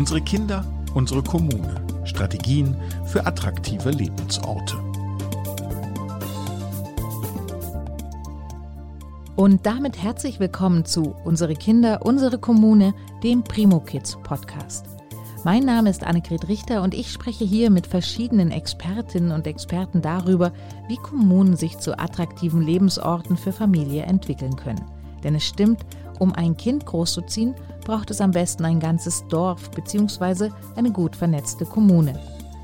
Unsere Kinder, unsere Kommune. Strategien für attraktive Lebensorte. Und damit herzlich willkommen zu Unsere Kinder, unsere Kommune, dem Primo Kids Podcast. Mein Name ist Annegret Richter und ich spreche hier mit verschiedenen Expertinnen und Experten darüber, wie Kommunen sich zu attraktiven Lebensorten für Familie entwickeln können. Denn es stimmt, um ein Kind großzuziehen, braucht es am besten ein ganzes Dorf bzw. eine gut vernetzte Kommune.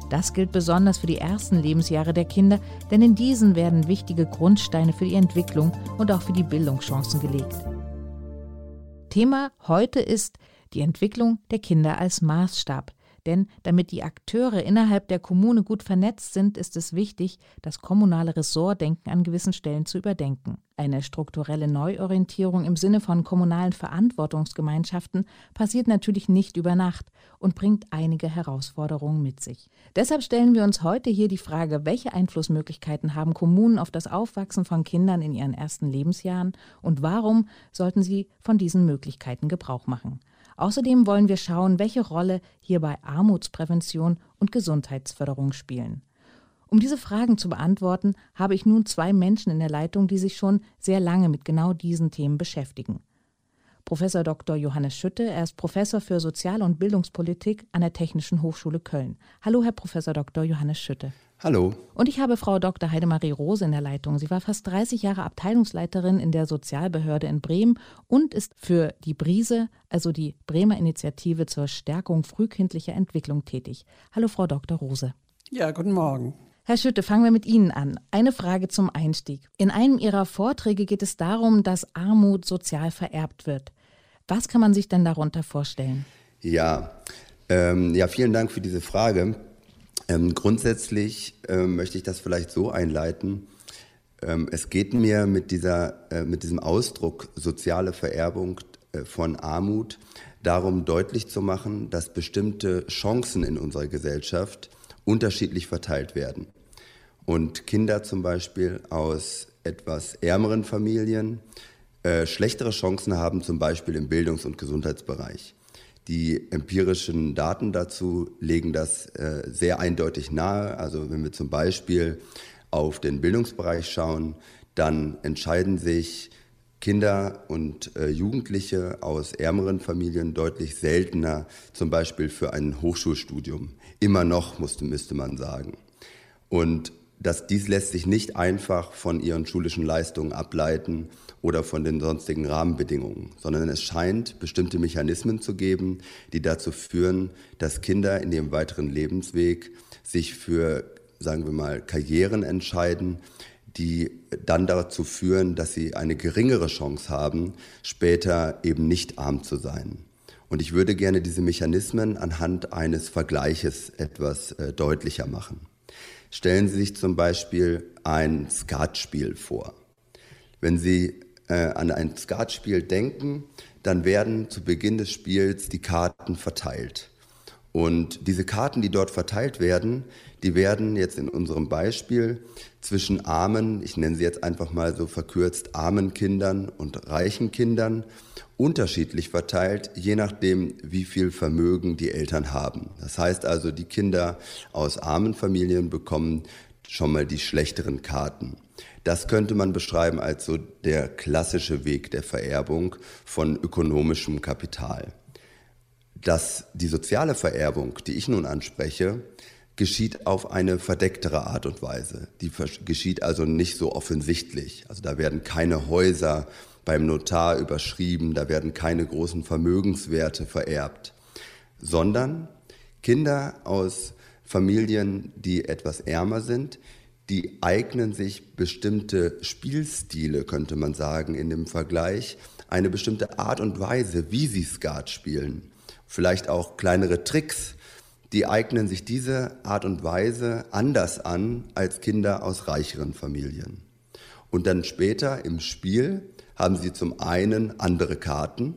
Das gilt besonders für die ersten Lebensjahre der Kinder, denn in diesen werden wichtige Grundsteine für die Entwicklung und auch für die Bildungschancen gelegt. Thema heute ist die Entwicklung der Kinder als Maßstab. Denn damit die Akteure innerhalb der Kommune gut vernetzt sind, ist es wichtig, das kommunale Ressortdenken an gewissen Stellen zu überdenken. Eine strukturelle Neuorientierung im Sinne von kommunalen Verantwortungsgemeinschaften passiert natürlich nicht über Nacht und bringt einige Herausforderungen mit sich. Deshalb stellen wir uns heute hier die Frage, welche Einflussmöglichkeiten haben Kommunen auf das Aufwachsen von Kindern in ihren ersten Lebensjahren und warum sollten sie von diesen Möglichkeiten Gebrauch machen. Außerdem wollen wir schauen, welche Rolle hierbei Armutsprävention und Gesundheitsförderung spielen. Um diese Fragen zu beantworten, habe ich nun zwei Menschen in der Leitung, die sich schon sehr lange mit genau diesen Themen beschäftigen. Professor Dr. Johannes Schütte, er ist Professor für Sozial- und Bildungspolitik an der Technischen Hochschule Köln. Hallo, Herr Professor Dr. Johannes Schütte. Hallo. Und ich habe Frau Dr. Heidemarie Rose in der Leitung. Sie war fast 30 Jahre Abteilungsleiterin in der Sozialbehörde in Bremen und ist für die Brise, also die Bremer Initiative zur Stärkung frühkindlicher Entwicklung tätig. Hallo, Frau Dr. Rose. Ja, guten Morgen. Herr Schütte, fangen wir mit Ihnen an. Eine Frage zum Einstieg. In einem Ihrer Vorträge geht es darum, dass Armut sozial vererbt wird. Was kann man sich denn darunter vorstellen? Ja, ähm, ja, vielen Dank für diese Frage. Ähm, grundsätzlich ähm, möchte ich das vielleicht so einleiten. Ähm, es geht mir mit, dieser, äh, mit diesem Ausdruck soziale Vererbung äh, von Armut darum deutlich zu machen, dass bestimmte Chancen in unserer Gesellschaft unterschiedlich verteilt werden. Und Kinder zum Beispiel aus etwas ärmeren Familien äh, schlechtere Chancen haben, zum Beispiel im Bildungs- und Gesundheitsbereich. Die empirischen Daten dazu legen das äh, sehr eindeutig nahe. Also wenn wir zum Beispiel auf den Bildungsbereich schauen, dann entscheiden sich Kinder und äh, Jugendliche aus ärmeren Familien deutlich seltener zum Beispiel für ein Hochschulstudium. Immer noch, musste, müsste man sagen. Und dass dies lässt sich nicht einfach von ihren schulischen Leistungen ableiten oder von den sonstigen Rahmenbedingungen, sondern es scheint bestimmte Mechanismen zu geben, die dazu führen, dass Kinder in ihrem weiteren Lebensweg sich für, sagen wir mal, Karrieren entscheiden, die dann dazu führen, dass sie eine geringere Chance haben, später eben nicht arm zu sein. Und ich würde gerne diese Mechanismen anhand eines Vergleiches etwas äh, deutlicher machen. Stellen Sie sich zum Beispiel ein Skatspiel vor. Wenn Sie äh, an ein Skatspiel denken, dann werden zu Beginn des Spiels die Karten verteilt. Und diese Karten, die dort verteilt werden, die werden jetzt in unserem Beispiel zwischen armen, ich nenne sie jetzt einfach mal so verkürzt, armen Kindern und reichen Kindern unterschiedlich verteilt, je nachdem, wie viel Vermögen die Eltern haben. Das heißt also, die Kinder aus armen Familien bekommen schon mal die schlechteren Karten. Das könnte man beschreiben als so der klassische Weg der Vererbung von ökonomischem Kapital. Dass die soziale Vererbung, die ich nun anspreche, geschieht auf eine verdecktere Art und Weise. Die geschieht also nicht so offensichtlich. Also da werden keine Häuser beim Notar überschrieben, da werden keine großen Vermögenswerte vererbt, sondern Kinder aus Familien, die etwas ärmer sind, die eignen sich bestimmte Spielstile, könnte man sagen, in dem Vergleich, eine bestimmte Art und Weise, wie sie Skat spielen, vielleicht auch kleinere Tricks, die eignen sich diese Art und Weise anders an als Kinder aus reicheren Familien. Und dann später im Spiel haben sie zum einen andere Karten.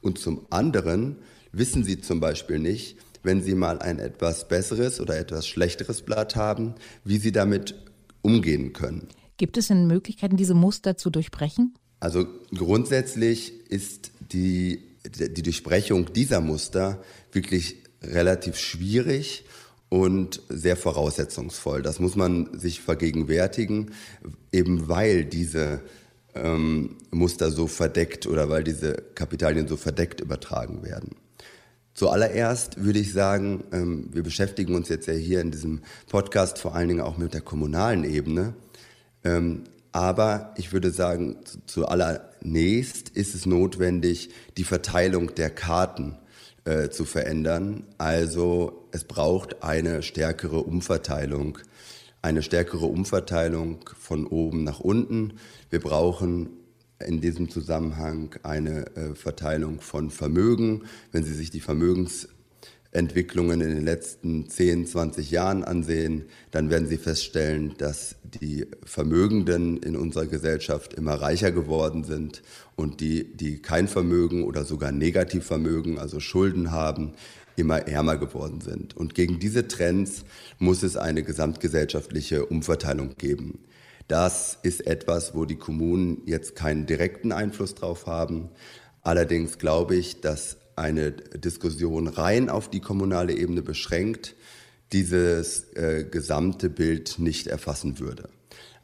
Und zum anderen wissen sie zum Beispiel nicht, wenn sie mal ein etwas besseres oder etwas schlechteres Blatt haben, wie sie damit umgehen können. Gibt es denn Möglichkeiten, diese Muster zu durchbrechen? Also grundsätzlich ist die, die Durchbrechung dieser Muster wirklich relativ schwierig und sehr voraussetzungsvoll. Das muss man sich vergegenwärtigen, eben weil diese ähm, Muster so verdeckt oder weil diese Kapitalien so verdeckt übertragen werden. Zuallererst würde ich sagen, ähm, wir beschäftigen uns jetzt ja hier in diesem Podcast vor allen Dingen auch mit der kommunalen Ebene. Ähm, aber ich würde sagen, zuallererst ist es notwendig, die Verteilung der Karten äh, zu verändern. Also es braucht eine stärkere Umverteilung, eine stärkere Umverteilung von oben nach unten. Wir brauchen in diesem Zusammenhang eine äh, Verteilung von Vermögen. Wenn Sie sich die Vermögens Entwicklungen in den letzten 10, 20 Jahren ansehen, dann werden Sie feststellen, dass die Vermögenden in unserer Gesellschaft immer reicher geworden sind und die, die kein Vermögen oder sogar Negativvermögen, also Schulden haben, immer ärmer geworden sind. Und gegen diese Trends muss es eine gesamtgesellschaftliche Umverteilung geben. Das ist etwas, wo die Kommunen jetzt keinen direkten Einfluss drauf haben. Allerdings glaube ich, dass eine Diskussion rein auf die kommunale Ebene beschränkt, dieses äh, gesamte Bild nicht erfassen würde.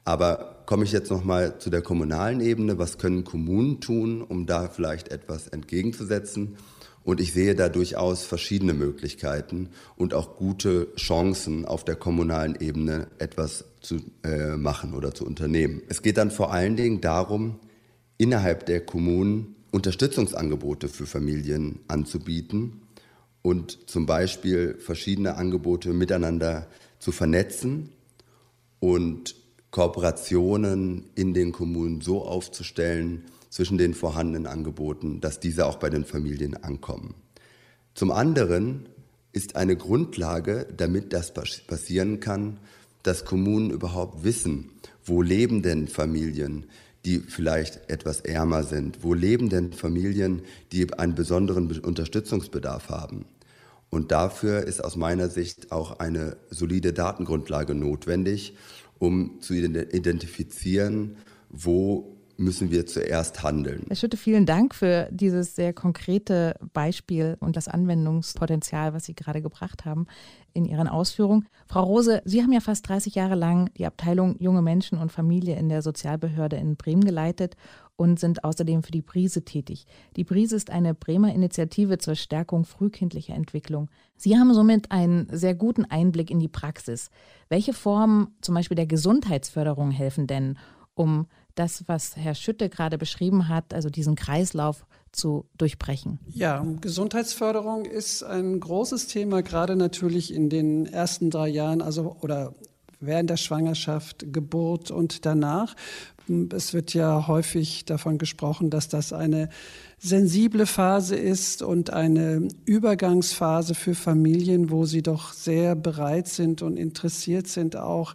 Aber komme ich jetzt noch mal zu der kommunalen Ebene. Was können Kommunen tun, um da vielleicht etwas entgegenzusetzen? Und ich sehe da durchaus verschiedene Möglichkeiten und auch gute Chancen auf der kommunalen Ebene etwas zu äh, machen oder zu unternehmen. Es geht dann vor allen Dingen darum, innerhalb der Kommunen Unterstützungsangebote für Familien anzubieten und zum Beispiel verschiedene Angebote miteinander zu vernetzen und Kooperationen in den Kommunen so aufzustellen zwischen den vorhandenen Angeboten, dass diese auch bei den Familien ankommen. Zum anderen ist eine Grundlage, damit das passieren kann, dass Kommunen überhaupt wissen, wo leben denn Familien, die vielleicht etwas ärmer sind? Wo leben denn Familien, die einen besonderen Unterstützungsbedarf haben? Und dafür ist aus meiner Sicht auch eine solide Datengrundlage notwendig, um zu identifizieren, wo müssen wir zuerst handeln. Herr Schütte, vielen Dank für dieses sehr konkrete Beispiel und das Anwendungspotenzial, was Sie gerade gebracht haben in Ihren Ausführungen. Frau Rose, Sie haben ja fast 30 Jahre lang die Abteilung Junge Menschen und Familie in der Sozialbehörde in Bremen geleitet und sind außerdem für die Brise tätig. Die Brise ist eine Bremer Initiative zur Stärkung frühkindlicher Entwicklung. Sie haben somit einen sehr guten Einblick in die Praxis. Welche Formen zum Beispiel der Gesundheitsförderung helfen denn, um das, was Herr Schütte gerade beschrieben hat, also diesen Kreislauf zu durchbrechen? Ja, Gesundheitsförderung ist ein großes Thema, gerade natürlich in den ersten drei Jahren, also oder während der Schwangerschaft, Geburt und danach. Es wird ja häufig davon gesprochen, dass das eine sensible Phase ist und eine Übergangsphase für Familien, wo sie doch sehr bereit sind und interessiert sind, auch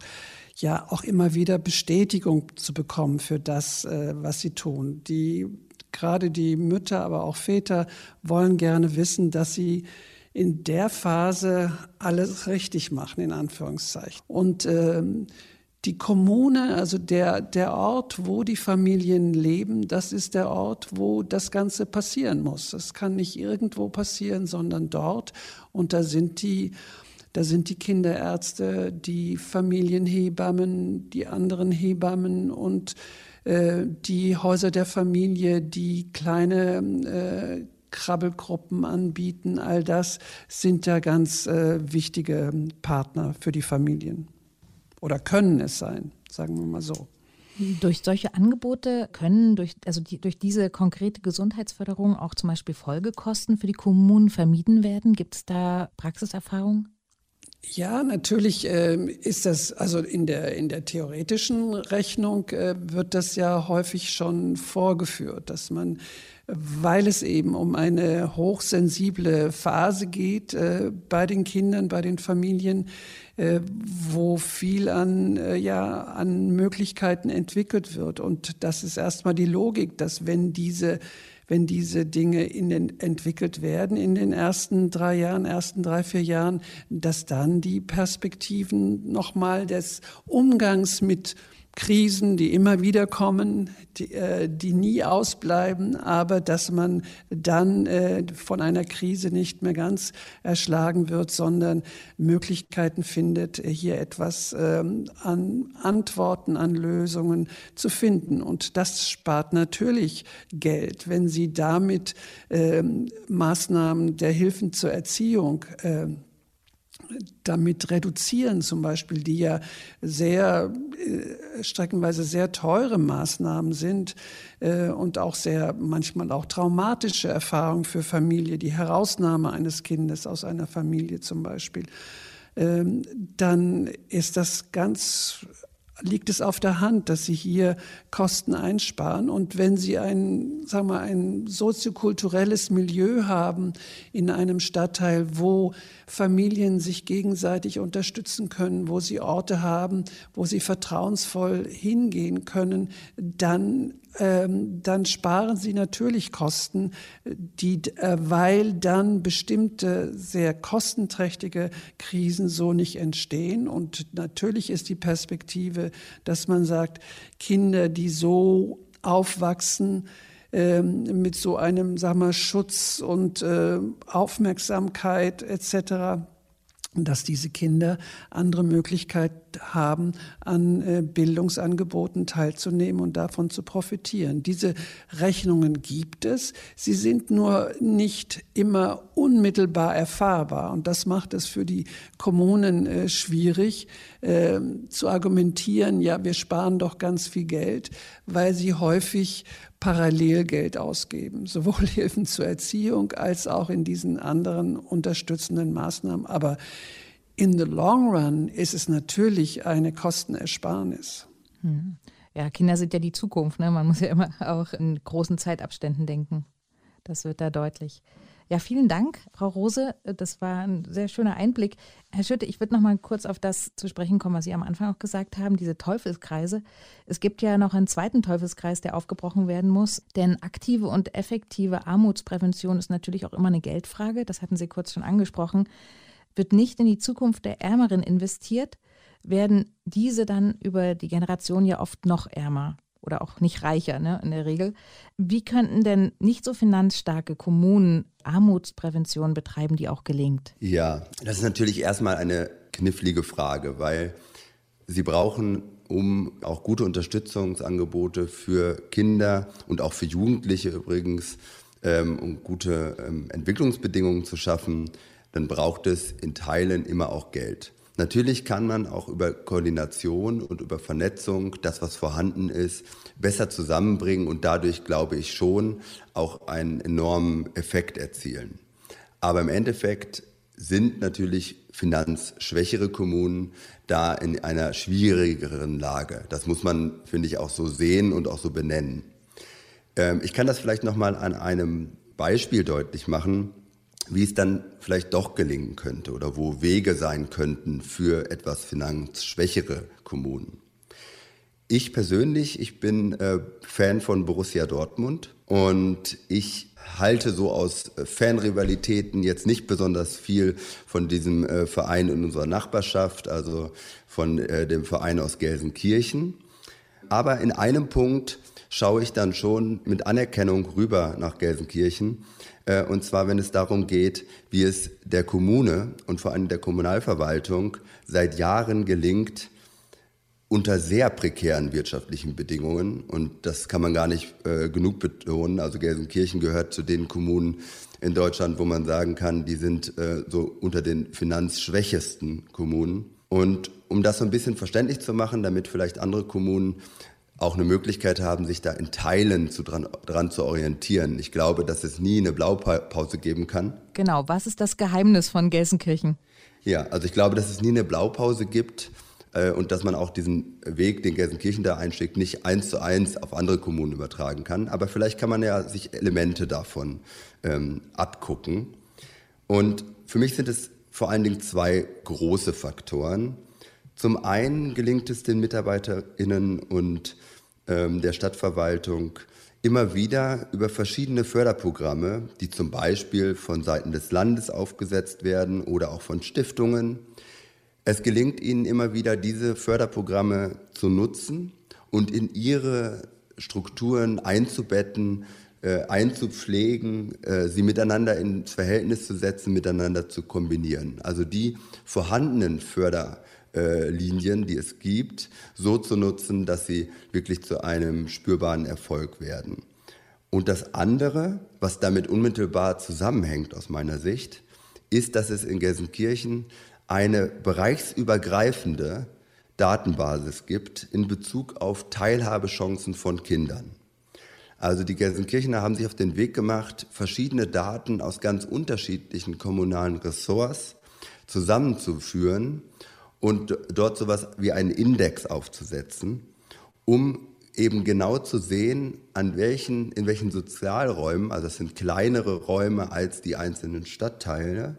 ja auch immer wieder Bestätigung zu bekommen für das, äh, was sie tun. Die, gerade die Mütter, aber auch Väter wollen gerne wissen, dass sie in der Phase alles richtig machen, in Anführungszeichen. Und ähm, die Kommune, also der, der Ort, wo die Familien leben, das ist der Ort, wo das Ganze passieren muss. Das kann nicht irgendwo passieren, sondern dort. Und da sind die da sind die Kinderärzte, die Familienhebammen, die anderen Hebammen und äh, die Häuser der Familie, die kleine äh, Krabbelgruppen anbieten. All das sind ja ganz äh, wichtige Partner für die Familien oder können es sein, sagen wir mal so. Durch solche Angebote können durch, also die, durch diese konkrete Gesundheitsförderung auch zum Beispiel Folgekosten für die Kommunen vermieden werden. Gibt es da Praxiserfahrung? Ja, natürlich äh, ist das, also in der, in der theoretischen Rechnung äh, wird das ja häufig schon vorgeführt, dass man, weil es eben um eine hochsensible Phase geht äh, bei den Kindern, bei den Familien, äh, wo viel an, äh, ja, an Möglichkeiten entwickelt wird. Und das ist erstmal die Logik, dass wenn diese wenn diese Dinge in den, entwickelt werden in den ersten drei Jahren, ersten drei, vier Jahren, dass dann die Perspektiven nochmal des Umgangs mit Krisen, die immer wieder kommen, die, äh, die nie ausbleiben, aber dass man dann äh, von einer Krise nicht mehr ganz erschlagen wird, sondern Möglichkeiten findet, hier etwas ähm, an Antworten, an Lösungen zu finden. Und das spart natürlich Geld, wenn Sie damit ähm, Maßnahmen der Hilfen zur Erziehung äh, damit reduzieren, zum Beispiel, die ja sehr äh, streckenweise sehr teure Maßnahmen sind äh, und auch sehr manchmal auch traumatische Erfahrungen für Familie, die Herausnahme eines Kindes aus einer Familie zum Beispiel, ähm, dann ist das ganz liegt es auf der Hand, dass Sie hier Kosten einsparen. Und wenn Sie ein, sagen wir, ein soziokulturelles Milieu haben in einem Stadtteil, wo Familien sich gegenseitig unterstützen können, wo sie Orte haben, wo sie vertrauensvoll hingehen können, dann ähm, dann sparen sie natürlich Kosten, die, äh, weil dann bestimmte sehr kostenträchtige Krisen so nicht entstehen. Und natürlich ist die Perspektive, dass man sagt, Kinder, die so aufwachsen, ähm, mit so einem sagen wir, Schutz und äh, Aufmerksamkeit etc., dass diese Kinder andere Möglichkeit haben, an äh, Bildungsangeboten teilzunehmen und davon zu profitieren. Diese Rechnungen gibt es. Sie sind nur nicht immer unmittelbar erfahrbar. Und das macht es für die Kommunen äh, schwierig äh, zu argumentieren, ja, wir sparen doch ganz viel Geld, weil sie häufig parallel Geld ausgeben, sowohl Hilfen zur Erziehung als auch in diesen anderen unterstützenden Maßnahmen. Aber in the long run ist es natürlich eine Kostenersparnis. Hm. Ja, Kinder sind ja die Zukunft. Ne? Man muss ja immer auch in großen Zeitabständen denken. Das wird da deutlich. Ja, vielen Dank, Frau Rose. Das war ein sehr schöner Einblick. Herr Schütte, ich würde noch mal kurz auf das zu sprechen kommen, was Sie am Anfang auch gesagt haben, diese Teufelskreise. Es gibt ja noch einen zweiten Teufelskreis, der aufgebrochen werden muss, denn aktive und effektive Armutsprävention ist natürlich auch immer eine Geldfrage. Das hatten Sie kurz schon angesprochen. Wird nicht in die Zukunft der Ärmeren investiert, werden diese dann über die Generation ja oft noch ärmer oder auch nicht reicher ne, in der Regel. Wie könnten denn nicht so finanzstarke Kommunen Armutsprävention betreiben, die auch gelingt? Ja, das ist natürlich erstmal eine knifflige Frage, weil sie brauchen um auch gute Unterstützungsangebote für Kinder und auch für Jugendliche übrigens, ähm, um gute ähm, Entwicklungsbedingungen zu schaffen, dann braucht es in Teilen immer auch Geld. Natürlich kann man auch über Koordination und über Vernetzung das, was vorhanden ist, besser zusammenbringen und dadurch, glaube ich, schon auch einen enormen Effekt erzielen. Aber im Endeffekt sind natürlich finanzschwächere Kommunen da in einer schwierigeren Lage. Das muss man, finde ich, auch so sehen und auch so benennen. Ähm, ich kann das vielleicht noch mal an einem Beispiel deutlich machen wie es dann vielleicht doch gelingen könnte oder wo Wege sein könnten für etwas finanzschwächere Kommunen. Ich persönlich, ich bin äh, Fan von Borussia Dortmund und ich halte so aus äh, Fanrivalitäten jetzt nicht besonders viel von diesem äh, Verein in unserer Nachbarschaft, also von äh, dem Verein aus Gelsenkirchen. Aber in einem Punkt schaue ich dann schon mit Anerkennung rüber nach Gelsenkirchen, äh, und zwar, wenn es darum geht, wie es der Kommune und vor allem der Kommunalverwaltung seit Jahren gelingt, unter sehr prekären wirtschaftlichen Bedingungen, und das kann man gar nicht äh, genug betonen, also Gelsenkirchen gehört zu den Kommunen in Deutschland, wo man sagen kann, die sind äh, so unter den finanzschwächesten Kommunen. Und um das so ein bisschen verständlich zu machen, damit vielleicht andere Kommunen auch eine Möglichkeit haben, sich da in Teilen zu dran, dran zu orientieren. Ich glaube, dass es nie eine Blaupause geben kann. Genau, was ist das Geheimnis von Gelsenkirchen? Ja, also ich glaube, dass es nie eine Blaupause gibt äh, und dass man auch diesen Weg, den Gelsenkirchen da einschlägt, nicht eins zu eins auf andere Kommunen übertragen kann. Aber vielleicht kann man ja sich Elemente davon ähm, abgucken. Und für mich sind es vor allen Dingen zwei große Faktoren. Zum einen gelingt es den MitarbeiterInnen und ähm, der Stadtverwaltung immer wieder über verschiedene Förderprogramme, die zum Beispiel von Seiten des Landes aufgesetzt werden oder auch von Stiftungen. Es gelingt ihnen immer wieder, diese Förderprogramme zu nutzen und in ihre Strukturen einzubetten, äh, einzupflegen, äh, sie miteinander ins Verhältnis zu setzen, miteinander zu kombinieren. Also die vorhandenen Förderlinien, die es gibt, so zu nutzen, dass sie wirklich zu einem spürbaren Erfolg werden. Und das andere, was damit unmittelbar zusammenhängt aus meiner Sicht, ist, dass es in Gelsenkirchen eine bereichsübergreifende Datenbasis gibt in Bezug auf Teilhabechancen von Kindern. Also die Gelsenkirchener haben sich auf den Weg gemacht, verschiedene Daten aus ganz unterschiedlichen kommunalen Ressorts zusammenzuführen und dort sowas wie einen Index aufzusetzen, um eben genau zu sehen, an welchen, in welchen Sozialräumen, also es sind kleinere Räume als die einzelnen Stadtteile,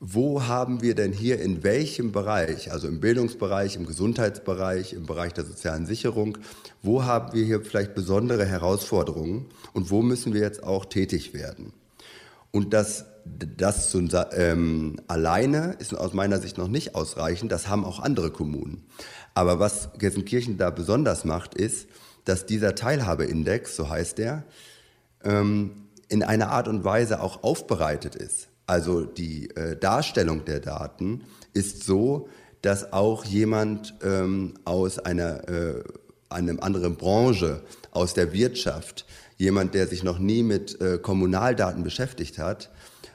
wo haben wir denn hier in welchem Bereich, also im Bildungsbereich, im Gesundheitsbereich, im Bereich der sozialen Sicherung, wo haben wir hier vielleicht besondere Herausforderungen und wo müssen wir jetzt auch tätig werden? Und das, das zu, ähm, alleine ist aus meiner Sicht noch nicht ausreichend, das haben auch andere Kommunen. Aber was Gelsenkirchen da besonders macht, ist, dass dieser Teilhabeindex, so heißt er, ähm, in einer Art und Weise auch aufbereitet ist. Also die äh, Darstellung der Daten ist so, dass auch jemand ähm, aus einer, äh, einer anderen Branche, aus der Wirtschaft, jemand, der sich noch nie mit äh, Kommunaldaten beschäftigt hat,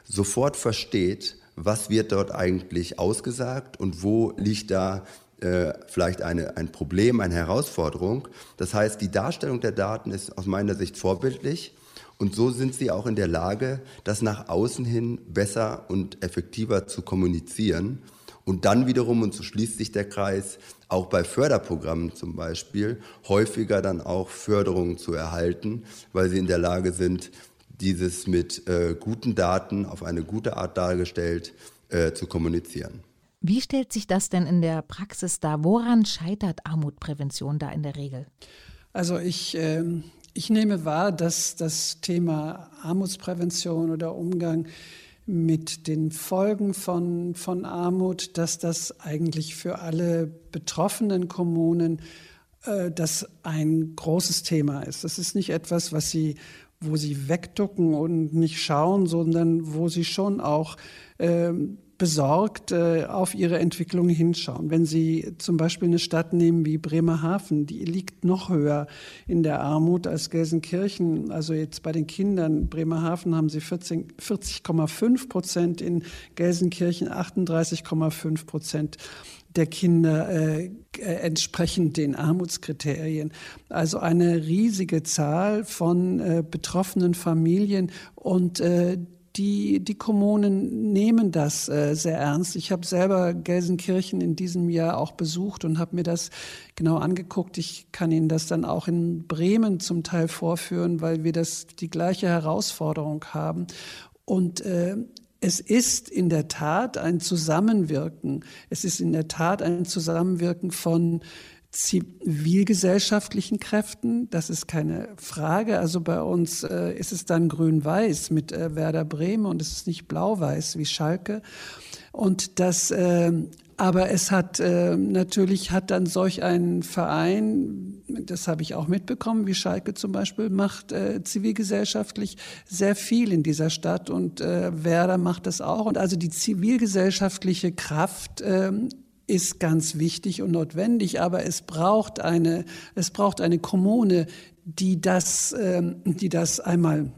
sofort versteht, was wird dort eigentlich ausgesagt und wo liegt da äh, vielleicht eine, ein Problem, eine Herausforderung. Das heißt, die Darstellung der Daten ist aus meiner Sicht vorbildlich und so sind sie auch in der Lage, das nach außen hin besser und effektiver zu kommunizieren. Und dann wiederum, und so schließt sich der Kreis, auch bei Förderprogrammen zum Beispiel, häufiger dann auch Förderungen zu erhalten, weil sie in der Lage sind, dieses mit äh, guten Daten auf eine gute Art dargestellt äh, zu kommunizieren. Wie stellt sich das denn in der Praxis dar? Woran scheitert Armutprävention da in der Regel? Also ich ähm ich nehme wahr, dass das Thema Armutsprävention oder Umgang mit den Folgen von, von Armut, dass das eigentlich für alle betroffenen Kommunen äh, das ein großes Thema ist. Das ist nicht etwas, was sie, wo sie wegducken und nicht schauen, sondern wo sie schon auch äh, besorgt äh, auf ihre Entwicklung hinschauen. Wenn Sie zum Beispiel eine Stadt nehmen wie Bremerhaven, die liegt noch höher in der Armut als Gelsenkirchen. Also jetzt bei den Kindern, Bremerhaven haben sie 40,5 Prozent, in Gelsenkirchen 38,5 Prozent der Kinder äh, entsprechend den Armutskriterien. Also eine riesige Zahl von äh, betroffenen Familien und äh, die, die Kommunen nehmen das äh, sehr ernst. Ich habe selber Gelsenkirchen in diesem Jahr auch besucht und habe mir das genau angeguckt. Ich kann Ihnen das dann auch in Bremen zum Teil vorführen, weil wir das die gleiche Herausforderung haben. Und äh, es ist in der Tat ein Zusammenwirken. Es ist in der Tat ein Zusammenwirken von zivilgesellschaftlichen Kräften, das ist keine Frage. Also bei uns äh, ist es dann grün-weiß mit äh, Werder Bremen und es ist nicht blau-weiß wie Schalke. Und das, äh, aber es hat äh, natürlich hat dann solch ein Verein, das habe ich auch mitbekommen, wie Schalke zum Beispiel, macht äh, zivilgesellschaftlich sehr viel in dieser Stadt und äh, Werder macht das auch. Und also die zivilgesellschaftliche Kraft ähm, ist ganz wichtig und notwendig, aber es braucht eine, es braucht eine Kommune, die das, ähm, die das einmal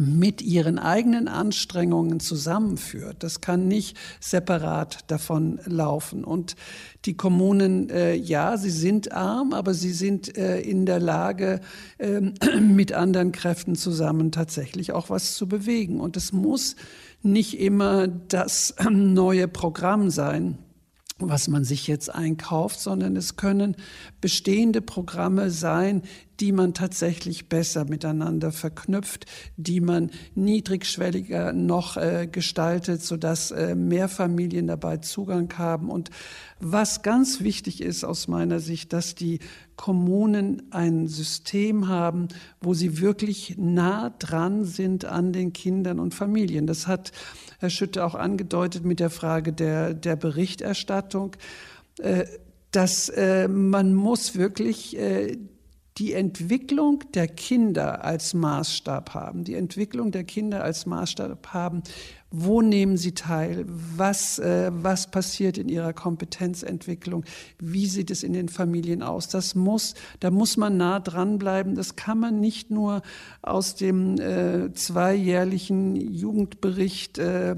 mit ihren eigenen Anstrengungen zusammenführt. Das kann nicht separat davon laufen. Und die Kommunen, äh, ja, sie sind arm, aber sie sind äh, in der Lage, äh, mit anderen Kräften zusammen tatsächlich auch was zu bewegen. Und es muss nicht immer das neue Programm sein was man sich jetzt einkauft, sondern es können bestehende Programme sein, die man tatsächlich besser miteinander verknüpft, die man niedrigschwelliger noch äh, gestaltet, sodass äh, mehr Familien dabei Zugang haben. Und was ganz wichtig ist aus meiner Sicht, dass die Kommunen ein System haben, wo sie wirklich nah dran sind an den Kindern und Familien. Das hat Herr Schütte auch angedeutet mit der Frage der, der Berichterstattung. Äh, dass äh, man muss wirklich äh, die Entwicklung der Kinder als Maßstab haben, die Entwicklung der Kinder als Maßstab haben, wo nehmen sie teil, was, äh, was passiert in ihrer Kompetenzentwicklung, wie sieht es in den Familien aus. Das muss, da muss man nah dranbleiben. Das kann man nicht nur aus dem äh, zweijährlichen Jugendbericht äh,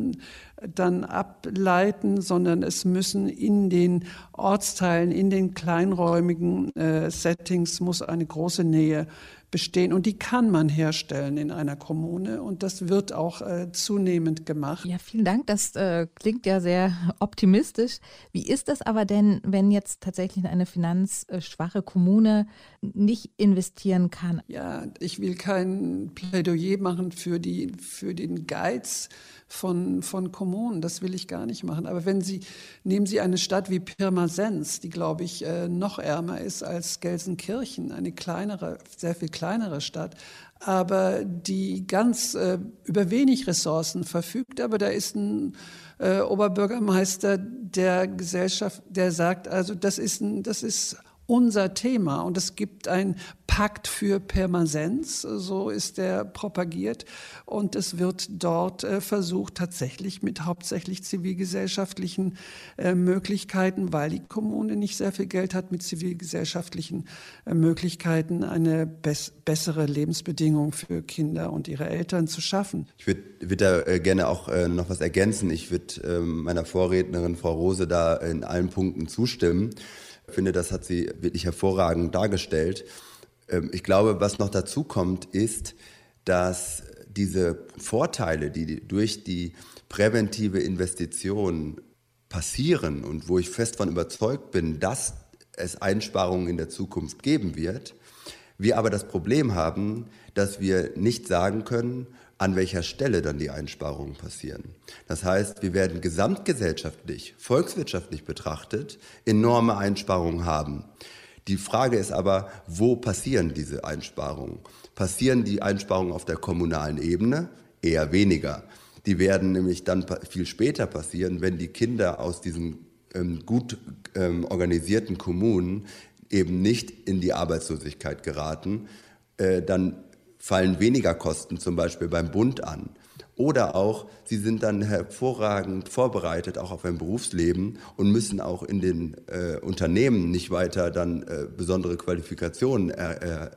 dann ableiten, sondern es müssen in den Ortsteilen, in den kleinräumigen äh, Settings muss eine große Nähe bestehen und die kann man herstellen in einer Kommune und das wird auch äh, zunehmend gemacht. Ja, vielen Dank. Das äh, klingt ja sehr optimistisch. Wie ist das aber denn, wenn jetzt tatsächlich eine finanzschwache Kommune nicht investieren kann? Ja, ich will kein Plädoyer machen für, die, für den Geiz von, von Kommunen. Das will ich gar nicht machen. Aber wenn Sie, nehmen Sie eine Stadt wie Pirmasens, die, glaube ich, äh, noch ärmer ist als Gelsenkirchen, eine kleinere, sehr viel kleinere Stadt, aber die ganz äh, über wenig Ressourcen verfügt. Aber da ist ein äh, Oberbürgermeister der Gesellschaft, der sagt, also das ist, ein, das ist unser Thema und es gibt ein Pakt für Permanenz, so ist der propagiert. Und es wird dort äh, versucht, tatsächlich mit hauptsächlich zivilgesellschaftlichen äh, Möglichkeiten, weil die Kommune nicht sehr viel Geld hat, mit zivilgesellschaftlichen äh, Möglichkeiten eine bessere Lebensbedingung für Kinder und ihre Eltern zu schaffen. Ich würde würd da gerne auch noch was ergänzen. Ich würde ähm, meiner Vorrednerin, Frau Rose, da in allen Punkten zustimmen. Ich finde, das hat sie wirklich hervorragend dargestellt. Ähm, ich glaube, was noch dazu kommt, ist, dass diese Vorteile, die durch die präventive Investition passieren und wo ich fest von überzeugt bin, dass es Einsparungen in der Zukunft geben wird, wir aber das Problem haben, dass wir nicht sagen können, an welcher Stelle dann die Einsparungen passieren. Das heißt, wir werden gesamtgesellschaftlich, volkswirtschaftlich betrachtet enorme Einsparungen haben. Die Frage ist aber, wo passieren diese Einsparungen? Passieren die Einsparungen auf der kommunalen Ebene? Eher weniger. Die werden nämlich dann viel später passieren, wenn die Kinder aus diesen ähm, gut ähm, organisierten Kommunen eben nicht in die Arbeitslosigkeit geraten. Äh, dann fallen weniger Kosten zum Beispiel beim Bund an. Oder auch, sie sind dann hervorragend vorbereitet, auch auf ein Berufsleben und müssen auch in den äh, Unternehmen nicht weiter dann äh, besondere Qualifikationen äh,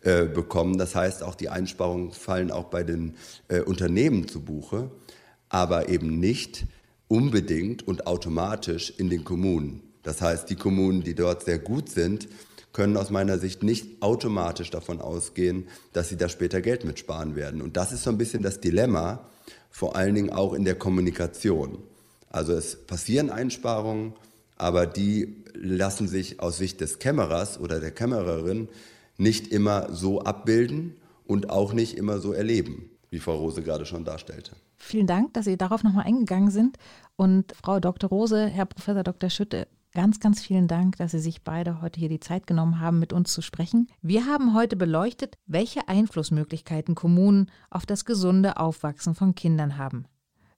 äh, bekommen. Das heißt, auch die Einsparungen fallen auch bei den äh, Unternehmen zu Buche, aber eben nicht unbedingt und automatisch in den Kommunen. Das heißt, die Kommunen, die dort sehr gut sind, können aus meiner Sicht nicht automatisch davon ausgehen, dass sie da später Geld mitsparen werden. Und das ist so ein bisschen das Dilemma, vor allen Dingen auch in der Kommunikation. Also es passieren Einsparungen, aber die lassen sich aus Sicht des Kämmerers oder der Kämmererin nicht immer so abbilden und auch nicht immer so erleben, wie Frau Rose gerade schon darstellte. Vielen Dank, dass Sie darauf nochmal eingegangen sind. Und Frau Dr. Rose, Herr Professor Dr. Schütte, Ganz, ganz vielen Dank, dass Sie sich beide heute hier die Zeit genommen haben, mit uns zu sprechen. Wir haben heute beleuchtet, welche Einflussmöglichkeiten Kommunen auf das gesunde Aufwachsen von Kindern haben.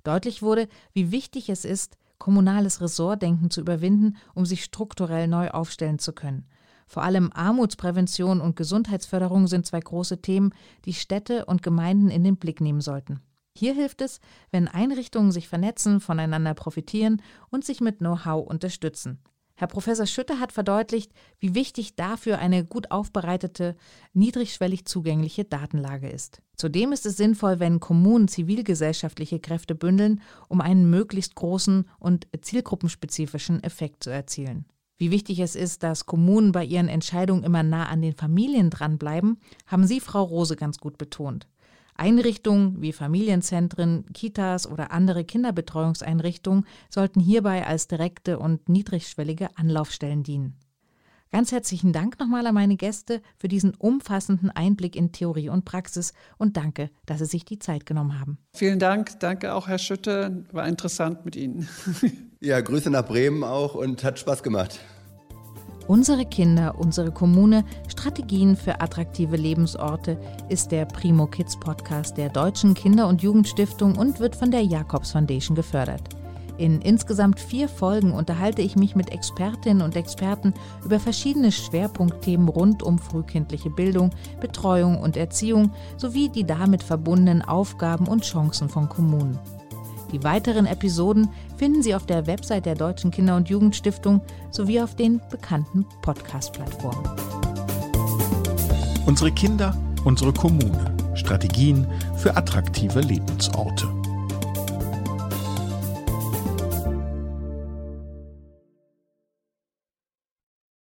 Deutlich wurde, wie wichtig es ist, kommunales Ressortdenken zu überwinden, um sich strukturell neu aufstellen zu können. Vor allem Armutsprävention und Gesundheitsförderung sind zwei große Themen, die Städte und Gemeinden in den Blick nehmen sollten. Hier hilft es, wenn Einrichtungen sich vernetzen, voneinander profitieren und sich mit Know-how unterstützen. Herr Professor Schütte hat verdeutlicht, wie wichtig dafür eine gut aufbereitete, niedrigschwellig zugängliche Datenlage ist. Zudem ist es sinnvoll, wenn Kommunen zivilgesellschaftliche Kräfte bündeln, um einen möglichst großen und zielgruppenspezifischen Effekt zu erzielen. Wie wichtig es ist, dass Kommunen bei ihren Entscheidungen immer nah an den Familien dranbleiben, haben Sie, Frau Rose, ganz gut betont. Einrichtungen wie Familienzentren, Kitas oder andere Kinderbetreuungseinrichtungen sollten hierbei als direkte und niedrigschwellige Anlaufstellen dienen. Ganz herzlichen Dank nochmal an meine Gäste für diesen umfassenden Einblick in Theorie und Praxis und danke, dass Sie sich die Zeit genommen haben. Vielen Dank, danke auch Herr Schütte, war interessant mit Ihnen. ja, Grüße nach Bremen auch und hat Spaß gemacht. Unsere Kinder, unsere Kommune, Strategien für attraktive Lebensorte ist der Primo Kids Podcast der Deutschen Kinder- und Jugendstiftung und wird von der Jakobs Foundation gefördert. In insgesamt vier Folgen unterhalte ich mich mit Expertinnen und Experten über verschiedene Schwerpunktthemen rund um frühkindliche Bildung, Betreuung und Erziehung sowie die damit verbundenen Aufgaben und Chancen von Kommunen. Die weiteren Episoden finden Sie auf der Website der Deutschen Kinder- und Jugendstiftung sowie auf den bekannten Podcast-Plattformen. Unsere Kinder, unsere Kommune. Strategien für attraktive Lebensorte.